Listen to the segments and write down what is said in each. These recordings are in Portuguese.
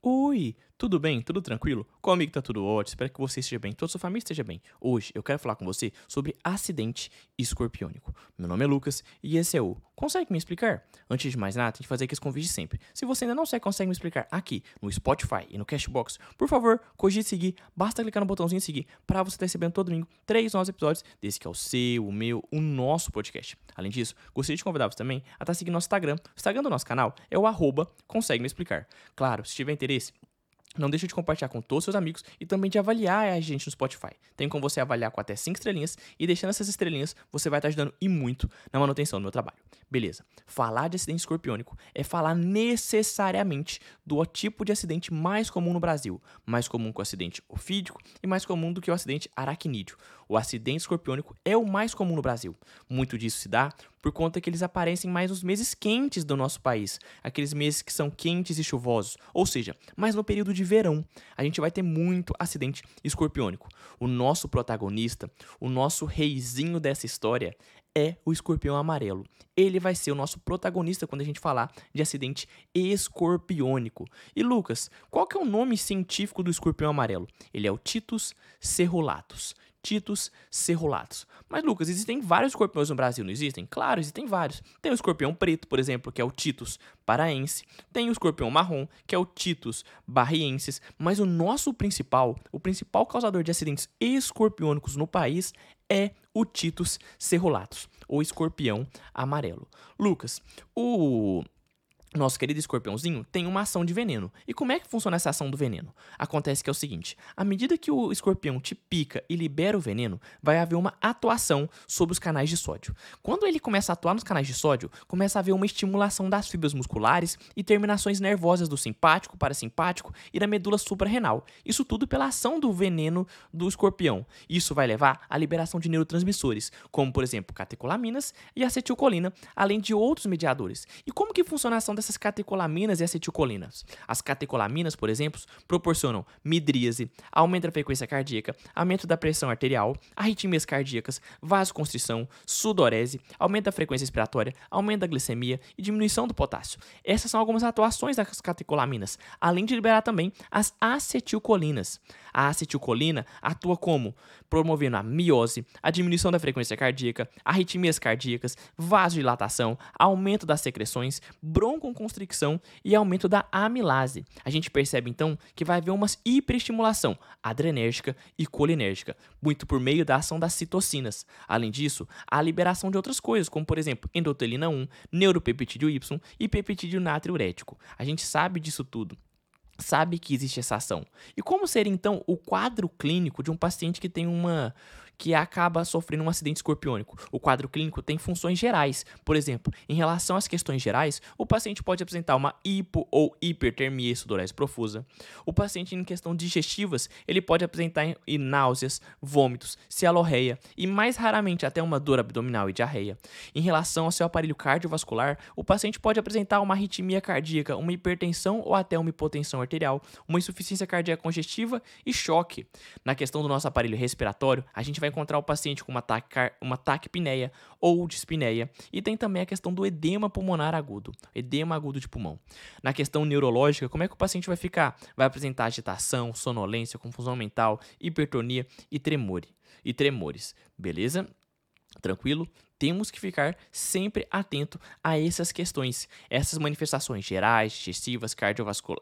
Oi, tudo bem? Tudo tranquilo? Comigo tá tudo ótimo, espero que você esteja bem, toda a sua família esteja bem. Hoje eu quero falar com você sobre acidente escorpiônico. Meu nome é Lucas e esse é o Consegue me explicar? Antes de mais nada, tem que fazer aqueles convites sempre. Se você ainda não sei, consegue me explicar aqui no Spotify e no Cashbox, por favor, cogite seguir, basta clicar no botãozinho seguir para você estar recebendo todo domingo três novos episódios desse que é o seu, o meu, o nosso podcast. Além disso, gostaria de convidar você também a estar seguindo nosso Instagram. O Instagram do nosso canal é o arroba consegue me explicar. Claro, se tiver interesse, não deixe de compartilhar com todos os seus amigos e também de avaliar a gente no Spotify. Tem como você avaliar com até 5 estrelinhas e deixando essas estrelinhas, você vai estar ajudando e muito na manutenção do meu trabalho. Beleza. Falar de acidente escorpiônico é falar necessariamente do tipo de acidente mais comum no Brasil, mais comum que o acidente ofídico e mais comum do que o acidente aracnídeo. O acidente escorpiônico é o mais comum no Brasil. Muito disso se dá por conta que eles aparecem mais nos meses quentes do nosso país, aqueles meses que são quentes e chuvosos, ou seja, mais no período de verão. A gente vai ter muito acidente escorpiônico. O nosso protagonista, o nosso reizinho dessa história é o escorpião amarelo. Ele vai ser o nosso protagonista quando a gente falar de acidente escorpiônico. E Lucas, qual que é o nome científico do escorpião amarelo? Ele é o Titus cerulatus. Titus cerulatus. Mas, Lucas, existem vários escorpiões no Brasil, não existem? Claro, existem vários. Tem o escorpião preto, por exemplo, que é o Titus paraense. Tem o escorpião marrom, que é o Titus barriensis. Mas o nosso principal, o principal causador de acidentes escorpiônicos no país é o Titus cerulatus, ou escorpião amarelo. Lucas, o nosso querido escorpiãozinho tem uma ação de veneno. E como é que funciona essa ação do veneno? Acontece que é o seguinte: à medida que o escorpião te pica e libera o veneno, vai haver uma atuação sobre os canais de sódio. Quando ele começa a atuar nos canais de sódio, começa a haver uma estimulação das fibras musculares e terminações nervosas do simpático, parasimpático e da medula suprarrenal. Isso tudo pela ação do veneno do escorpião. Isso vai levar à liberação de neurotransmissores, como por exemplo catecolaminas e acetilcolina, além de outros mediadores. E como que funciona a ação dessas catecolaminas e acetilcolinas. As catecolaminas, por exemplo, proporcionam midríase, aumento da frequência cardíaca, aumento da pressão arterial, arritmias cardíacas, vasoconstrição, sudorese, aumento da frequência respiratória, aumento da glicemia e diminuição do potássio. Essas são algumas atuações das catecolaminas, além de liberar também as acetilcolinas. A acetilcolina atua como promovendo a miose, a diminuição da frequência cardíaca, arritmias cardíacas, vasodilatação, aumento das secreções, broncoconstricção e aumento da amilase. A gente percebe então que vai haver uma hiperestimulação adrenérgica e colinérgica, muito por meio da ação das citocinas. Além disso, a liberação de outras coisas, como por exemplo, endotelina 1, neuropeptídeo Y e peptídeo natriurético. A gente sabe disso tudo sabe que existe essa ação. E como seria então o quadro clínico de um paciente que tem uma que acaba sofrendo um acidente escorpiônico. O quadro clínico tem funções gerais. Por exemplo, em relação às questões gerais, o paciente pode apresentar uma hipo ou hipertermia e sudorese profusa. O paciente em questão digestivas, ele pode apresentar náuseas, vômitos, cialorreia e mais raramente até uma dor abdominal e diarreia. Em relação ao seu aparelho cardiovascular, o paciente pode apresentar uma arritmia cardíaca, uma hipertensão ou até uma hipotensão arterial, uma insuficiência cardíaca congestiva e choque. Na questão do nosso aparelho respiratório, a gente vai vai encontrar o paciente com uma, taque, uma taquipneia ou dispneia. E tem também a questão do edema pulmonar agudo, edema agudo de pulmão. Na questão neurológica, como é que o paciente vai ficar? Vai apresentar agitação, sonolência, confusão mental, hipertonia e tremore, e tremores, beleza? Tranquilo? Temos que ficar sempre atento a essas questões, essas manifestações gerais, digestivas,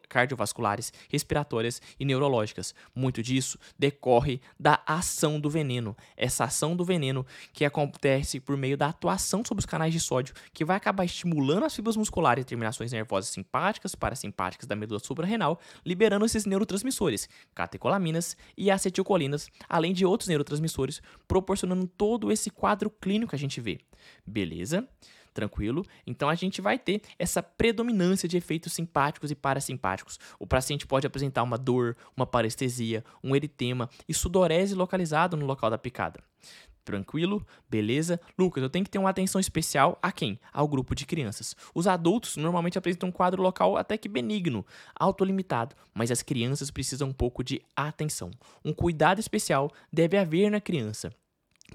cardiovasculares, respiratórias e neurológicas. Muito disso decorre da ação do veneno. Essa ação do veneno que acontece por meio da atuação sobre os canais de sódio, que vai acabar estimulando as fibras musculares e terminações nervosas simpáticas, parasimpáticas da medula suprarrenal, liberando esses neurotransmissores, catecolaminas e acetilcolinas, além de outros neurotransmissores, proporcionando todo esse quadro clínico que a gente ver. Beleza? Tranquilo? Então a gente vai ter essa predominância de efeitos simpáticos e parasimpáticos. O paciente pode apresentar uma dor, uma parestesia, um eritema e sudorese localizado no local da picada. Tranquilo? Beleza? Lucas, eu tenho que ter uma atenção especial a quem? Ao grupo de crianças. Os adultos normalmente apresentam um quadro local até que benigno, autolimitado, mas as crianças precisam um pouco de atenção. Um cuidado especial deve haver na criança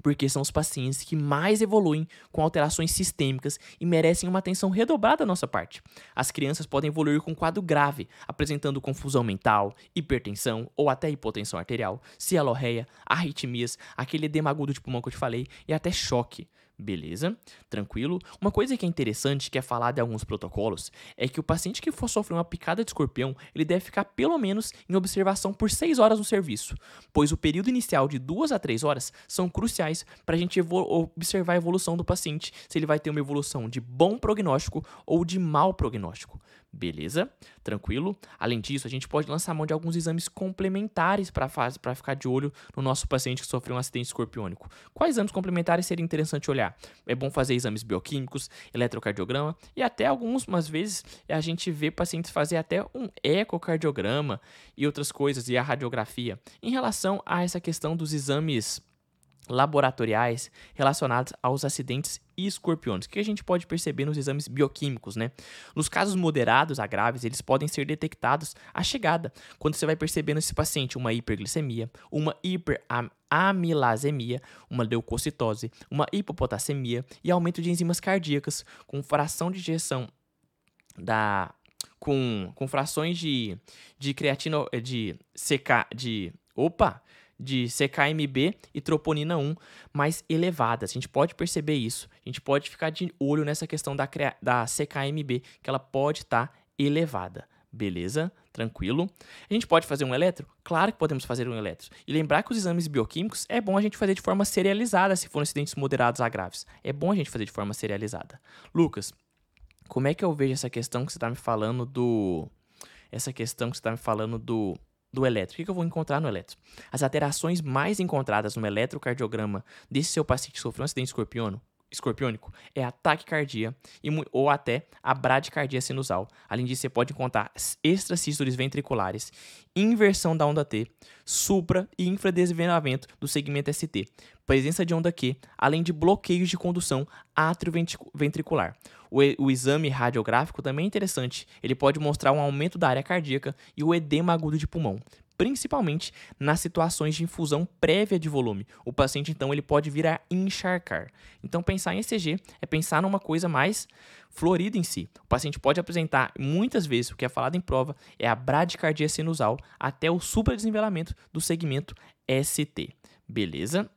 porque são os pacientes que mais evoluem com alterações sistêmicas e merecem uma atenção redobrada da nossa parte. As crianças podem evoluir com quadro grave, apresentando confusão mental, hipertensão ou até hipotensão arterial, cialorreia, arritmias, aquele edema agudo de pulmão que eu te falei e até choque. Beleza, tranquilo. Uma coisa que é interessante, que é falada em alguns protocolos, é que o paciente que for sofrer uma picada de escorpião, ele deve ficar pelo menos em observação por 6 horas no serviço, pois o período inicial de 2 a 3 horas são cruciais para a gente observar a evolução do paciente, se ele vai ter uma evolução de bom prognóstico ou de mau prognóstico. Beleza? Tranquilo? Além disso, a gente pode lançar mão de alguns exames complementares para ficar de olho no nosso paciente que sofreu um acidente escorpiônico. Quais exames complementares seria interessante olhar? É bom fazer exames bioquímicos, eletrocardiograma e até algumas vezes a gente vê pacientes fazer até um ecocardiograma e outras coisas, e a radiografia. Em relação a essa questão dos exames laboratoriais relacionados aos acidentes escorpiões, que a gente pode perceber nos exames bioquímicos, né? Nos casos moderados a graves, eles podem ser detectados à chegada, quando você vai perceber nesse paciente uma hiperglicemia, uma hiperamilasemia, uma leucocitose, uma hipopotassemia e aumento de enzimas cardíacas com fração de injeção da com, com frações de, de creatina de CK de opa de CKMB e troponina 1 mais elevadas. A gente pode perceber isso. A gente pode ficar de olho nessa questão da, da CKMB, que ela pode estar tá elevada. Beleza? Tranquilo. A gente pode fazer um eletro? Claro que podemos fazer um eletro. E lembrar que os exames bioquímicos é bom a gente fazer de forma serializada se forem acidentes moderados a graves. É bom a gente fazer de forma serializada. Lucas, como é que eu vejo essa questão que você está me falando do. Essa questão que você está me falando do do eletro. O que eu vou encontrar no eletro? As alterações mais encontradas no eletrocardiograma desse seu paciente que sofreu um acidente escorpiono, escorpiônico é a taquicardia e, ou até a bradicardia sinusal. Além disso, você pode encontrar extrasístoles ventriculares, inversão da onda T, supra e infradesvenamento do segmento ST, presença de onda Q, além de bloqueios de condução atrioventricular. O, o exame radiográfico também é interessante. Ele pode mostrar um aumento da área cardíaca e o edema agudo de pulmão, principalmente nas situações de infusão prévia de volume. O paciente então ele pode vir a encharcar. Então pensar em ECG é pensar numa coisa mais florida em si. O paciente pode apresentar muitas vezes o que é falado em prova é a bradicardia sinusal até o supradesenvelamento do segmento ST. Beleza?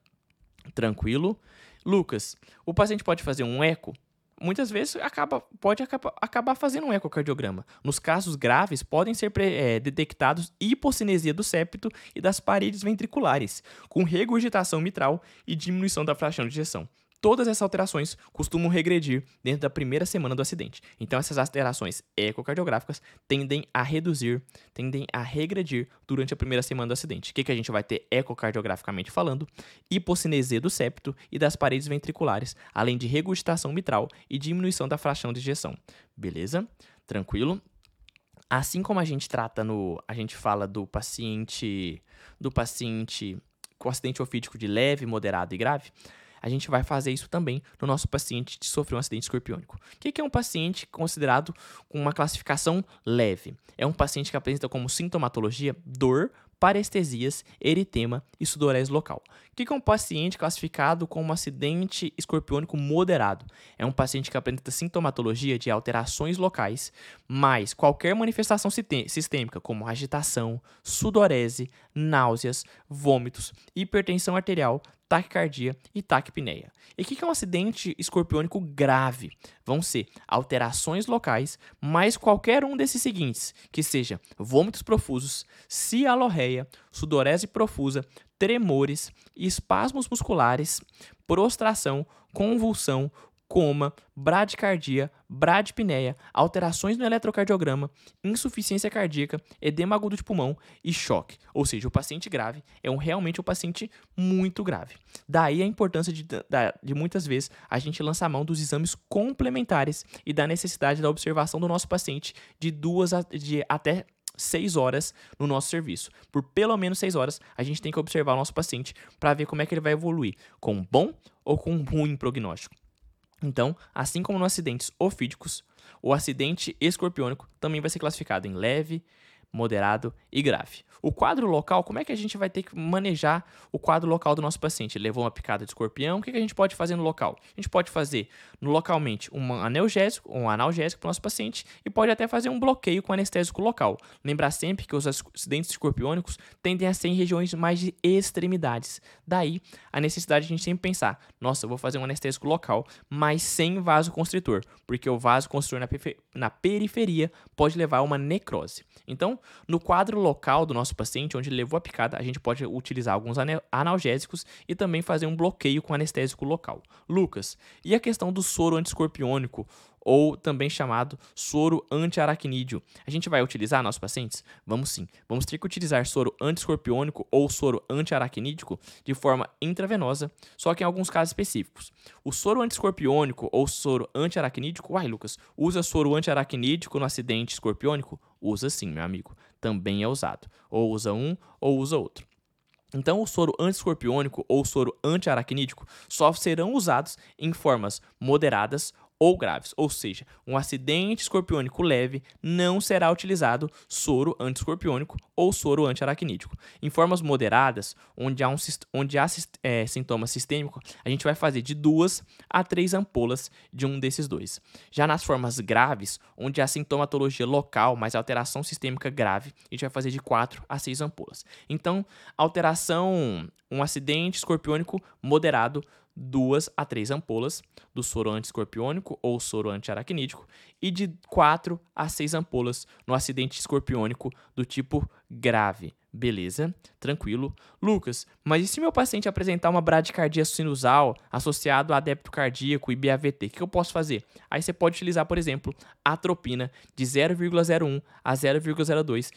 Tranquilo? Lucas, o paciente pode fazer um eco muitas vezes acaba, pode acaba, acabar fazendo um ecocardiograma. Nos casos graves, podem ser é, detectados hipocinesia do septo e das paredes ventriculares, com regurgitação mitral e diminuição da fração de ejeção. Todas essas alterações costumam regredir dentro da primeira semana do acidente. Então, essas alterações ecocardiográficas tendem a reduzir, tendem a regredir durante a primeira semana do acidente. O que, que a gente vai ter ecocardiograficamente falando? Hipocinesia do septo e das paredes ventriculares, além de regurgitação mitral e diminuição da fração de ejeção. Beleza? Tranquilo? Assim como a gente trata no, a gente fala do paciente, do paciente com acidente ofídico de leve, moderado e grave, a gente vai fazer isso também no nosso paciente que sofreu um acidente escorpiônico. O que é um paciente considerado com uma classificação leve? É um paciente que apresenta como sintomatologia dor, parestesias, eritema e sudorese local. O que é um paciente classificado como acidente escorpiônico moderado? É um paciente que apresenta sintomatologia de alterações locais, mas qualquer manifestação sistêmica, como agitação, sudorese, náuseas, vômitos, hipertensão arterial, taquicardia e taquipneia. E o que é um acidente escorpiônico grave? Vão ser alterações locais, mais qualquer um desses seguintes, que seja vômitos profusos, cialorreia, sudorese profusa, tremores, espasmos musculares, prostração, convulsão, coma, bradicardia, bradipneia, alterações no eletrocardiograma, insuficiência cardíaca, edema agudo de pulmão e choque. Ou seja, o paciente grave é um, realmente um paciente muito grave. Daí a importância de, de, muitas vezes a gente lançar mão dos exames complementares e da necessidade da observação do nosso paciente de duas a, de até seis horas no nosso serviço. Por pelo menos seis horas, a gente tem que observar o nosso paciente para ver como é que ele vai evoluir, com bom ou com ruim prognóstico. Então, assim como nos acidentes ofídicos, o acidente escorpiônico também vai ser classificado em leve, moderado e grave. O quadro local, como é que a gente vai ter que manejar o quadro local do nosso paciente? Ele levou uma picada de escorpião, o que, a gente pode fazer no local? A gente pode fazer localmente um analgésico, um analgésico para o nosso paciente e pode até fazer um bloqueio com anestésico local. Lembrar sempre que os acidentes escorpiônicos tendem a ser em regiões mais de extremidades. Daí a necessidade de a gente sempre pensar: nossa, eu vou fazer um anestésico local, mas sem vasoconstritor, porque o vasoconstritor na periferia pode levar a uma necrose. Então, no quadro local do nosso paciente, onde ele levou a picada, a gente pode utilizar alguns analgésicos e também fazer um bloqueio com anestésico local. Lucas, e a questão do soro antiescorpiônico ou também chamado soro antiaracnídeo. A gente vai utilizar nossos pacientes? Vamos sim. Vamos ter que utilizar soro antiescorpiônico ou soro antiaracnídico de forma intravenosa, só que em alguns casos específicos. O soro antiescorpiônico ou soro antiaracnídico, uai Lucas, usa soro antiaracnídico no acidente escorpiônico? Usa sim, meu amigo. Também é usado. Ou usa um ou usa outro. Então, o soro antiescorpiônico ou soro antiaracnídico só serão usados em formas moderadas ou graves, ou seja, um acidente escorpiônico leve não será utilizado soro antiescorpiônico ou soro antiaracnídico. Em formas moderadas, onde há, um, onde há é, sintoma sistêmico, a gente vai fazer de duas a três ampolas de um desses dois. Já nas formas graves, onde há sintomatologia local, mas alteração sistêmica grave, a gente vai fazer de quatro a seis ampolas. Então, alteração, um acidente escorpiônico moderado duas a três ampolas do soro antiescorpiônico ou soro antiaracnídico e de quatro a seis ampolas no acidente escorpiônico do tipo grave. Beleza, tranquilo. Lucas, mas e se meu paciente apresentar uma bradicardia sinusal associado a débito cardíaco e BAVT, o que eu posso fazer? Aí você pode utilizar, por exemplo, atropina de 0,01 a 0,02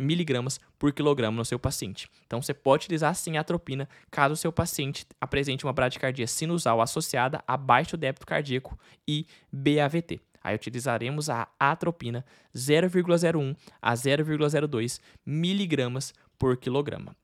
miligramas por quilograma no seu paciente. Então você pode utilizar sim atropina caso o seu paciente apresente uma bradicardia sinusal associada a baixo débito cardíaco e BAVT. Aí utilizaremos a atropina 0,01 a 0,02 miligramas por quilograma.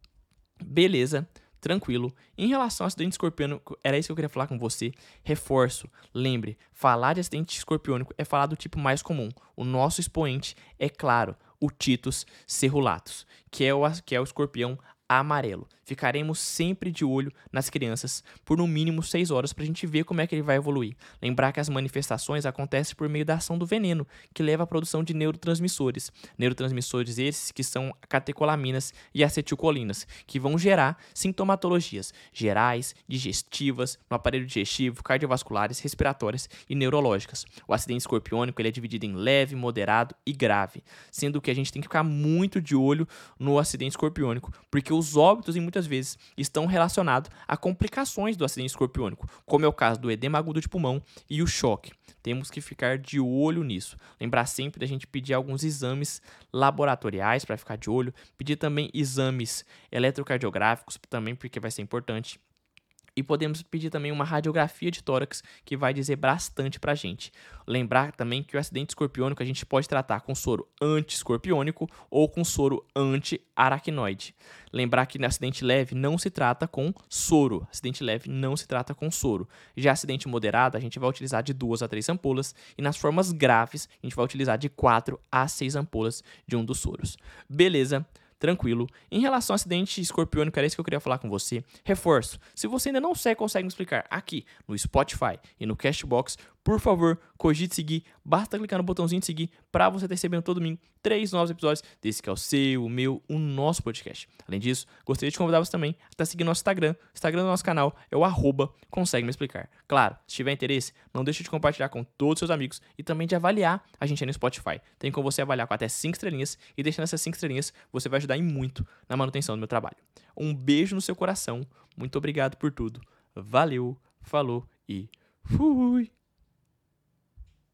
Beleza, tranquilo. Em relação ao acidente escorpiônico, era isso que eu queria falar com você. Reforço, lembre, falar de acidente escorpiônico é falar do tipo mais comum. O nosso expoente é claro, o Titus cerulatus, que é o, que é o escorpião amarelo. Ficaremos sempre de olho nas crianças por no mínimo 6 horas para a gente ver como é que ele vai evoluir. Lembrar que as manifestações acontecem por meio da ação do veneno, que leva à produção de neurotransmissores. Neurotransmissores esses que são catecolaminas e acetilcolinas, que vão gerar sintomatologias gerais, digestivas, no aparelho digestivo, cardiovasculares, respiratórias e neurológicas. O acidente escorpiônico ele é dividido em leve, moderado e grave, sendo que a gente tem que ficar muito de olho no acidente escorpiônico, porque os óbitos em muitas vezes estão relacionados a complicações do acidente escorpiônico, como é o caso do edema agudo de pulmão e o choque. Temos que ficar de olho nisso. Lembrar sempre da gente pedir alguns exames laboratoriais para ficar de olho, pedir também exames eletrocardiográficos também porque vai ser importante e podemos pedir também uma radiografia de tórax que vai dizer bastante pra gente. Lembrar também que o acidente escorpiônico a gente pode tratar com soro anti-escorpiônico ou com soro anti-aracnoide. Lembrar que no acidente leve não se trata com soro. Acidente leve não se trata com soro. Já acidente moderado, a gente vai utilizar de duas a três ampolas. E nas formas graves, a gente vai utilizar de quatro a seis ampolas de um dos soros. Beleza? Tranquilo. Em relação ao acidente escorpiônico, era isso que eu queria falar com você. Reforço, se você ainda não sei, consegue me explicar aqui no Spotify e no Castbox, por favor, cogite seguir. Basta clicar no botãozinho de seguir para você estar recebendo todo domingo três novos episódios desse que é o seu, o meu, o nosso podcast. Além disso, gostaria de convidar você também a estar seguindo nosso Instagram. O Instagram do nosso canal é o arroba consegue me explicar. Claro, se tiver interesse, não deixe de compartilhar com todos os seus amigos e também de avaliar a gente aí no Spotify. Tem como você avaliar com até cinco estrelinhas e deixando essas cinco estrelinhas, você vai ajudar em muito na manutenção do meu trabalho. Um beijo no seu coração. Muito obrigado por tudo. Valeu, falou e fui!